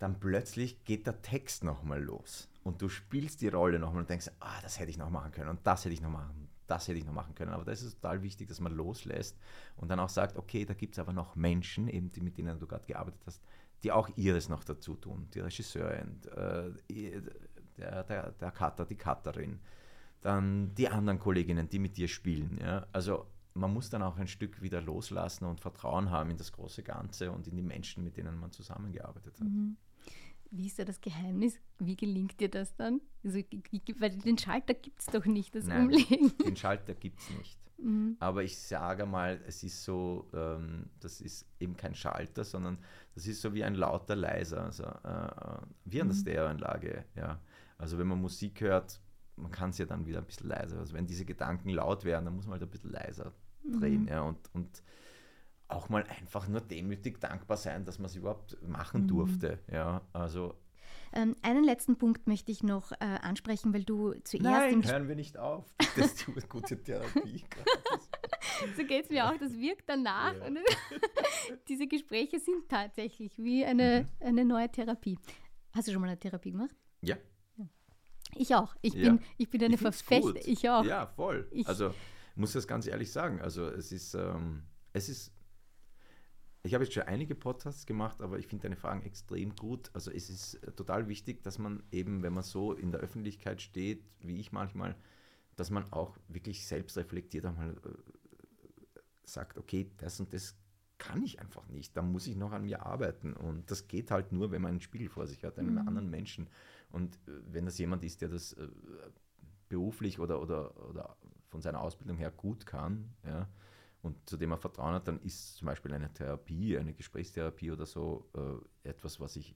dann plötzlich geht der Text nochmal los. Und du spielst die Rolle nochmal und denkst, ah, das hätte ich noch machen können und das hätte ich noch machen, das hätte ich noch machen können. Aber das ist total wichtig, dass man loslässt und dann auch sagt, okay, da gibt es aber noch Menschen, eben die, mit denen du gerade gearbeitet hast, die auch ihres noch dazu tun. Die Regisseurin, äh, der, der, der Cutter, die Cutterin, dann die anderen Kolleginnen, die mit dir spielen. Ja? Also man muss dann auch ein Stück wieder loslassen und Vertrauen haben in das große Ganze und in die Menschen, mit denen man zusammengearbeitet hat. Mhm. Wie ist da das Geheimnis? Wie gelingt dir das dann? Also, weil den Schalter gibt es doch nicht, das Nein, Umlegen. Den Schalter gibt es nicht. Mhm. Aber ich sage mal, es ist so, ähm, das ist eben kein Schalter, sondern das ist so wie ein lauter Leiser, also äh, wie an der mhm. Stereoanlage. Ja. Also wenn man Musik hört, man kann es ja dann wieder ein bisschen leiser. Also wenn diese Gedanken laut werden, dann muss man halt ein bisschen leiser drehen. Mhm. Ja. Und, und auch mal einfach nur demütig dankbar sein, dass man es überhaupt machen mhm. durfte. Ja, also ähm, einen letzten Punkt möchte ich noch äh, ansprechen, weil du zuerst. Nein, hören wir nicht auf. Das ist die gute Therapie. so geht es mir auch. Das wirkt danach. Ja. diese Gespräche sind tatsächlich wie eine, mhm. eine neue Therapie. Hast du schon mal eine Therapie gemacht? Ja. Ich auch. Ich bin, ja. ich bin eine Verfechter. Ich auch. Ja, voll. Ich also muss das ganz ehrlich sagen. Also es ist, ähm, es ist ich habe jetzt schon einige Podcasts gemacht, aber ich finde deine Fragen extrem gut. Also es ist äh, total wichtig, dass man eben, wenn man so in der Öffentlichkeit steht, wie ich manchmal, dass man auch wirklich selbst reflektiert einmal äh, sagt, okay, das und das kann ich einfach nicht. Da muss ich noch an mir arbeiten. Und das geht halt nur, wenn man einen Spiegel vor sich hat, einen mhm. anderen Menschen. Und äh, wenn das jemand ist, der das beruflich oder, oder, oder von seiner Ausbildung her gut kann, ja, und zu dem er Vertrauen hat, dann ist zum Beispiel eine Therapie, eine Gesprächstherapie oder so äh, etwas, was ich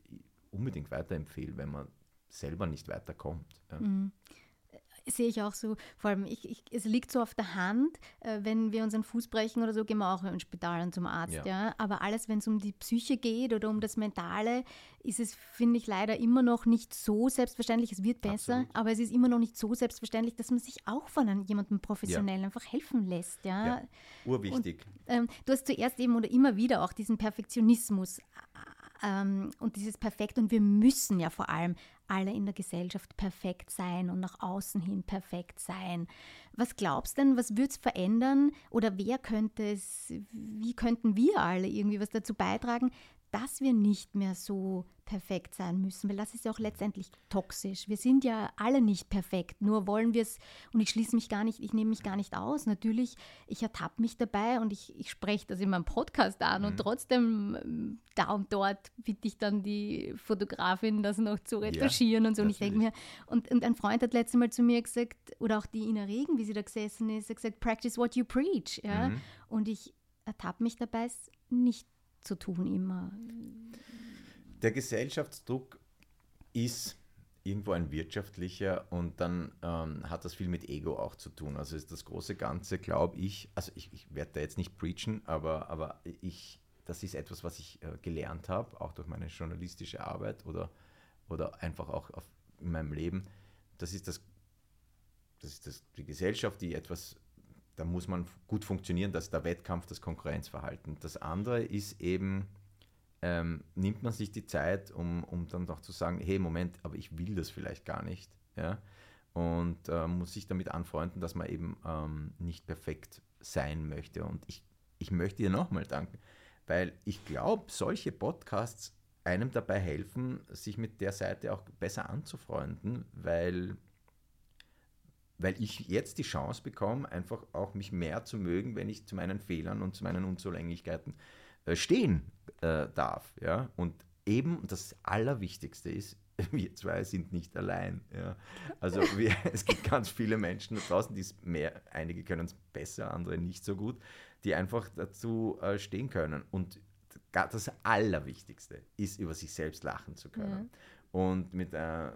unbedingt weiterempfehle, wenn man selber nicht weiterkommt. Ja. Mhm. Sehe ich auch so, vor allem, ich, ich, es liegt so auf der Hand, äh, wenn wir unseren Fuß brechen oder so, gehen wir auch ins Spital und zum Arzt. Ja. ja? Aber alles, wenn es um die Psyche geht oder um das Mentale, ist es, finde ich, leider immer noch nicht so selbstverständlich. Es wird besser, Absolut. aber es ist immer noch nicht so selbstverständlich, dass man sich auch von einem, jemandem professionell ja. einfach helfen lässt. Ja, ja urwichtig. Und, ähm, du hast zuerst eben oder immer wieder auch diesen Perfektionismus ähm, und dieses Perfekt. Und wir müssen ja vor allem alle in der Gesellschaft perfekt sein und nach außen hin perfekt sein. Was glaubst du denn, was würde es verändern oder wer könnte es, wie könnten wir alle irgendwie was dazu beitragen, dass wir nicht mehr so perfekt sein müssen, weil das ist ja auch letztendlich toxisch. Wir sind ja alle nicht perfekt, nur wollen wir es, und ich schließe mich gar nicht, ich nehme mich gar nicht aus. Natürlich, ich ertappe mich dabei und ich, ich spreche das in meinem Podcast an mhm. und trotzdem ähm, da und dort bitte ich dann die Fotografin, das noch zu retuschieren ja, und so. Und ich denke mir, und, und ein Freund hat letztes Mal zu mir gesagt, oder auch die Ina Regen, wie sie da gesessen ist, hat gesagt, practice what you preach. Ja? Mhm. Und ich ertappe mich dabei, es nicht zu tun immer. Der Gesellschaftsdruck ist irgendwo ein wirtschaftlicher und dann ähm, hat das viel mit Ego auch zu tun. Also ist das große Ganze, glaube ich, also ich, ich werde da jetzt nicht preachen, aber, aber ich, das ist etwas, was ich äh, gelernt habe, auch durch meine journalistische Arbeit oder, oder einfach auch auf, in meinem Leben. Das ist das, das ist das, die Gesellschaft, die etwas da muss man gut funktionieren, dass der Wettkampf, das Konkurrenzverhalten. Das andere ist eben, ähm, nimmt man sich die Zeit, um, um dann doch zu sagen, hey, Moment, aber ich will das vielleicht gar nicht. Ja? Und äh, muss sich damit anfreunden, dass man eben ähm, nicht perfekt sein möchte. Und ich, ich möchte dir nochmal danken, weil ich glaube, solche Podcasts einem dabei helfen, sich mit der Seite auch besser anzufreunden, weil weil ich jetzt die Chance bekomme, einfach auch mich mehr zu mögen, wenn ich zu meinen Fehlern und zu meinen Unzulänglichkeiten äh, stehen äh, darf. Ja? Und eben das Allerwichtigste ist, wir zwei sind nicht allein. Ja. Also wir, es gibt ganz viele Menschen da draußen, die es mehr, einige können es besser, andere nicht so gut, die einfach dazu äh, stehen können. Und das Allerwichtigste ist, über sich selbst lachen zu können. Ja. Und mit, äh,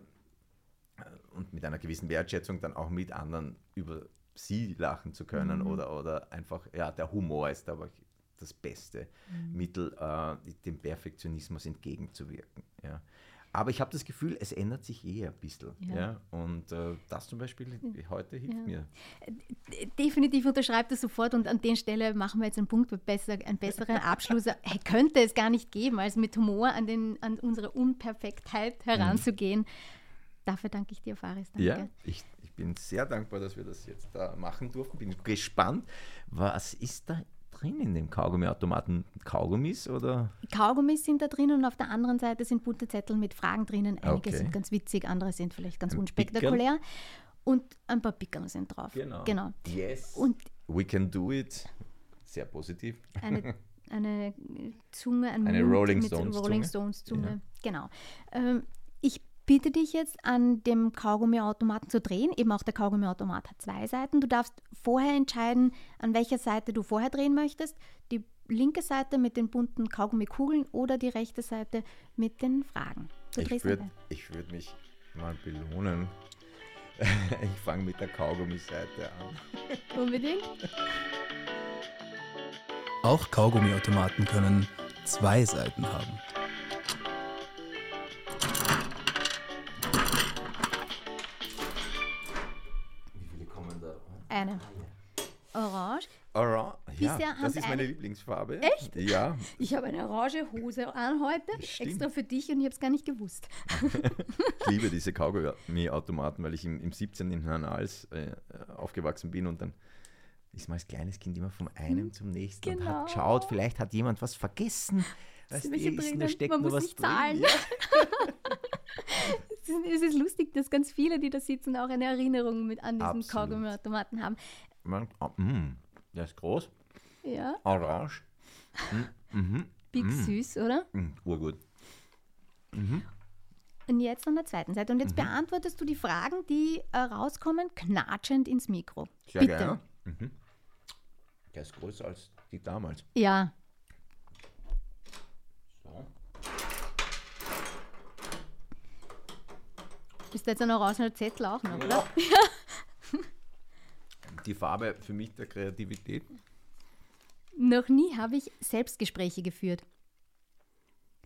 und mit einer gewissen Wertschätzung dann auch mit anderen über sie lachen zu können mhm. oder, oder einfach, ja, der Humor ist aber das beste mhm. Mittel, äh, dem Perfektionismus entgegenzuwirken. Ja. Aber ich habe das Gefühl, es ändert sich eh ein bisschen. Ja. ja? Und äh, das zum Beispiel heute hilft ja. mir. Definitiv unterschreibt das sofort und an der Stelle machen wir jetzt einen Punkt, besser, einen besseren Abschluss hey, könnte es gar nicht geben, als mit Humor an, den, an unsere Unperfektheit heranzugehen. Mhm. Dafür danke ich dir, Faris. Danke. Ja, ich, ich bin sehr dankbar, dass wir das jetzt da machen durften. Bin gespannt, was ist da drin in dem Kaugummiautomaten? Kaugummis oder? Kaugummis sind da drin und auf der anderen Seite sind bunte Zettel mit Fragen drinnen. Einige okay. sind ganz witzig, andere sind vielleicht ganz ein unspektakulär. Pickel. Und ein paar Pickel sind drauf. Genau. genau. Yes. Und We can do it. Sehr positiv. Eine, eine Zunge, ein eine Rolling Stones Rolling Stones Zunge. Ja. Genau. Ähm, ich bitte dich jetzt an dem Kaugummiautomaten zu drehen. Eben auch der Kaugummiautomat hat zwei Seiten. Du darfst vorher entscheiden, an welcher Seite du vorher drehen möchtest. Die linke Seite mit den bunten Kaugummikugeln oder die rechte Seite mit den Fragen. Du ich würde würd mich mal belohnen. ich fange mit der Kaugummiseite an. Unbedingt. Auch Kaugummiautomaten können zwei Seiten haben. Eine. Orange. Orange. Ja, das ist meine Lieblingsfarbe. Echt? Ja. Ich habe eine orange Hose an heute, Stimmt. extra für dich und ich habe es gar nicht gewusst. ich liebe diese Kaugummi-Automaten, weil ich im, im 17. in Hernals äh, aufgewachsen bin und dann ist man als kleines Kind immer vom einen hm, zum nächsten genau. und hat geschaut, vielleicht hat jemand was vergessen. Weißt du, ist, man muss nicht zahlen. Ja. es ist lustig, dass ganz viele, die da sitzen, auch eine Erinnerung mit an diesen Kaugummiautomaten haben. Man, oh, mm, der ist groß. Ja. Orange. Mm, mm, Big mm. süß, oder? Mm, urgut. Mhm. Und jetzt an der zweiten Seite. Und jetzt mhm. beantwortest du die Fragen, die äh, rauskommen, knatschend ins Mikro. Sehr Bitte. gerne. Mhm. Der ist größer als die damals. Ja, Ist da jetzt ein orangener Zettel auch noch, oder? Ja. Die Farbe für mich der Kreativität. Noch nie habe ich Selbstgespräche geführt.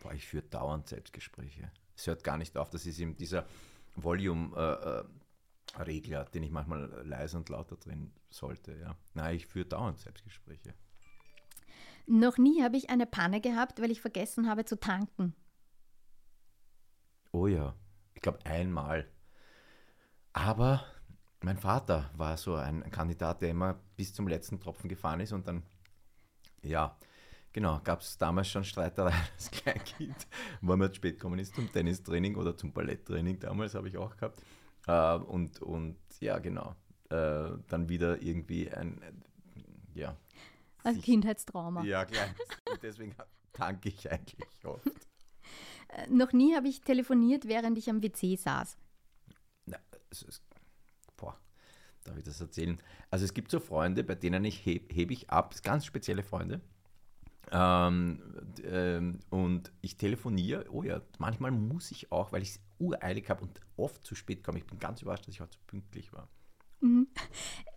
Boah, ich führe dauernd Selbstgespräche. Es hört gar nicht auf. Das ist eben dieser Volume-Regler, den ich manchmal leise und lauter drin sollte. Ja. Nein, ich führe dauernd Selbstgespräche. Noch nie habe ich eine Panne gehabt, weil ich vergessen habe zu tanken. Oh ja, ich glaube einmal. Aber mein Vater war so ein Kandidat, der immer bis zum letzten Tropfen gefahren ist und dann, ja, genau, gab es damals schon Streitereien als Kleinkind, weil man spät gekommen ist zum Tennistraining oder zum Balletttraining, damals habe ich auch gehabt. Äh, und, und ja, genau, äh, dann wieder irgendwie ein, ja. Ein Kindheitstrauma. Ja, klar. Deswegen tanke ich eigentlich oft. Äh, Noch nie habe ich telefoniert, während ich am WC saß. Na, es ist, boah, darf ich das erzählen? Also es gibt so Freunde, bei denen ich heb, hebe ich ab, ganz spezielle Freunde. Ähm, ähm, und ich telefoniere, oh ja, manchmal muss ich auch, weil ich es ureilig habe und oft zu spät komme. Ich bin ganz überrascht, dass ich heute so pünktlich war.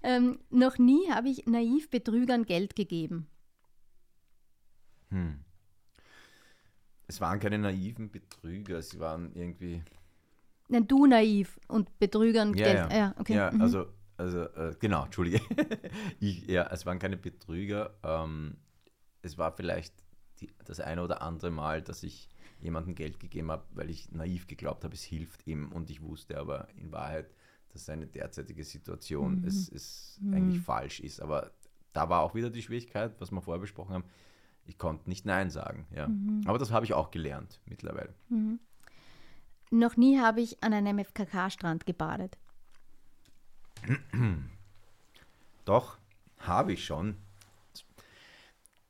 Ähm, noch nie habe ich naiv Betrügern Geld gegeben. Hm. Es waren keine naiven Betrüger, sie waren irgendwie. Nein, du naiv und Betrügern Ja, Geld. ja. Ja, okay. Ja, mhm. also, also äh, genau, Entschuldige. ich, ja, es waren keine Betrüger. Ähm, es war vielleicht die, das eine oder andere Mal, dass ich jemandem Geld gegeben habe, weil ich naiv geglaubt habe, es hilft ihm und ich wusste aber in Wahrheit, dass seine derzeitige Situation Mhm. es, es eigentlich falsch ist. Aber da war auch wieder die Schwierigkeit, was wir vorher besprochen haben. Ich konnte nicht Nein sagen. Ja. Mhm. Aber das habe ich auch gelernt mittlerweile. Noch nie habe ich an einem FKK-Strand gebadet. Doch, habe ich schon.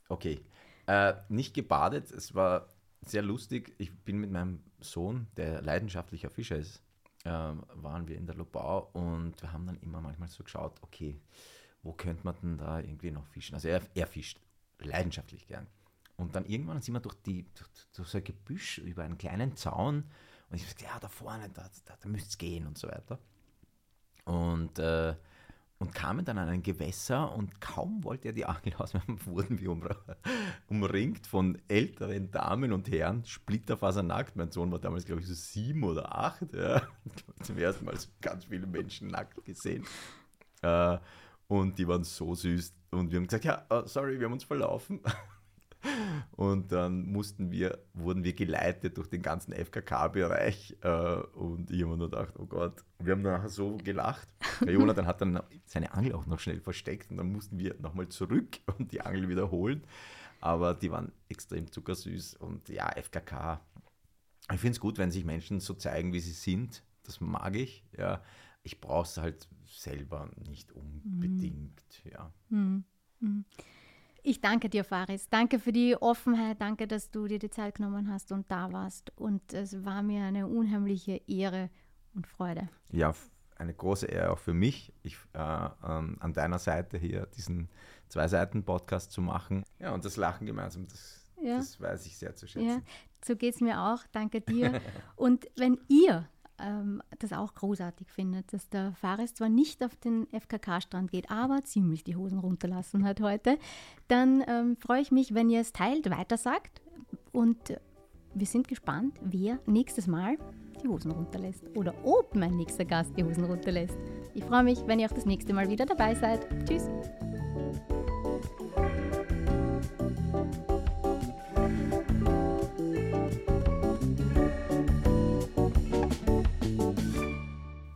Okay. Äh, nicht gebadet, es war sehr lustig. Ich bin mit meinem Sohn, der leidenschaftlicher Fischer ist, äh, waren wir in der Lobau und wir haben dann immer manchmal so geschaut, okay, wo könnte man denn da irgendwie noch fischen? Also er, er fischt leidenschaftlich gern. Und dann irgendwann sind wir durch, die, durch, durch so ein Gebüsch über einen kleinen Zaun und ich habe gesagt, ja, da vorne, da, da, da müsste es gehen und so weiter. Und, äh, und kamen dann an ein Gewässer und kaum wollte er die Angel ausmachen, wurden wir umra- umringt von älteren Damen und Herren, splitterfasernackt. Mein Sohn war damals, glaube ich, so sieben oder acht. Ja. Zum ersten Mal so ganz viele Menschen nackt gesehen. Äh, und die waren so süß. Und wir haben gesagt, ja, äh, sorry, wir haben uns verlaufen. Und dann mussten wir, wurden wir geleitet durch den ganzen FKK-Bereich äh, und ich habe mir nur gedacht, oh Gott, wir haben nachher so gelacht. Der Jonathan hat dann seine Angel auch noch schnell versteckt und dann mussten wir nochmal zurück und die Angel wiederholen. Aber die waren extrem zuckersüß und ja, FKK. Ich finde es gut, wenn sich Menschen so zeigen, wie sie sind. Das mag ich. Ja, ich brauche es halt selber nicht unbedingt. Ja. Ich danke dir, Faris. Danke für die Offenheit. Danke, dass du dir die Zeit genommen hast und da warst. Und es war mir eine unheimliche Ehre und Freude. Ja, eine große Ehre auch für mich, ich, äh, ähm, an deiner Seite hier diesen Zwei-Seiten-Podcast zu machen. Ja, und das Lachen gemeinsam, das, Ja. das weiß ich sehr zu schätzen. Ja, so geht es mir auch. Danke dir. Und wenn ihr ähm, das auch großartig findet, dass der Fares zwar nicht auf den FKK-Strand geht, aber ziemlich die Hosen runterlassen hat heute, dann ähm, freue ich mich, wenn ihr es teilt, weitersagt. Und wir sind gespannt, wer nächstes Mal die Hosen runterlässt oder ob mein nächster Gast die Hosen runterlässt. Ich freue mich, wenn ihr auch das nächste Mal wieder dabei seid. Tschüss.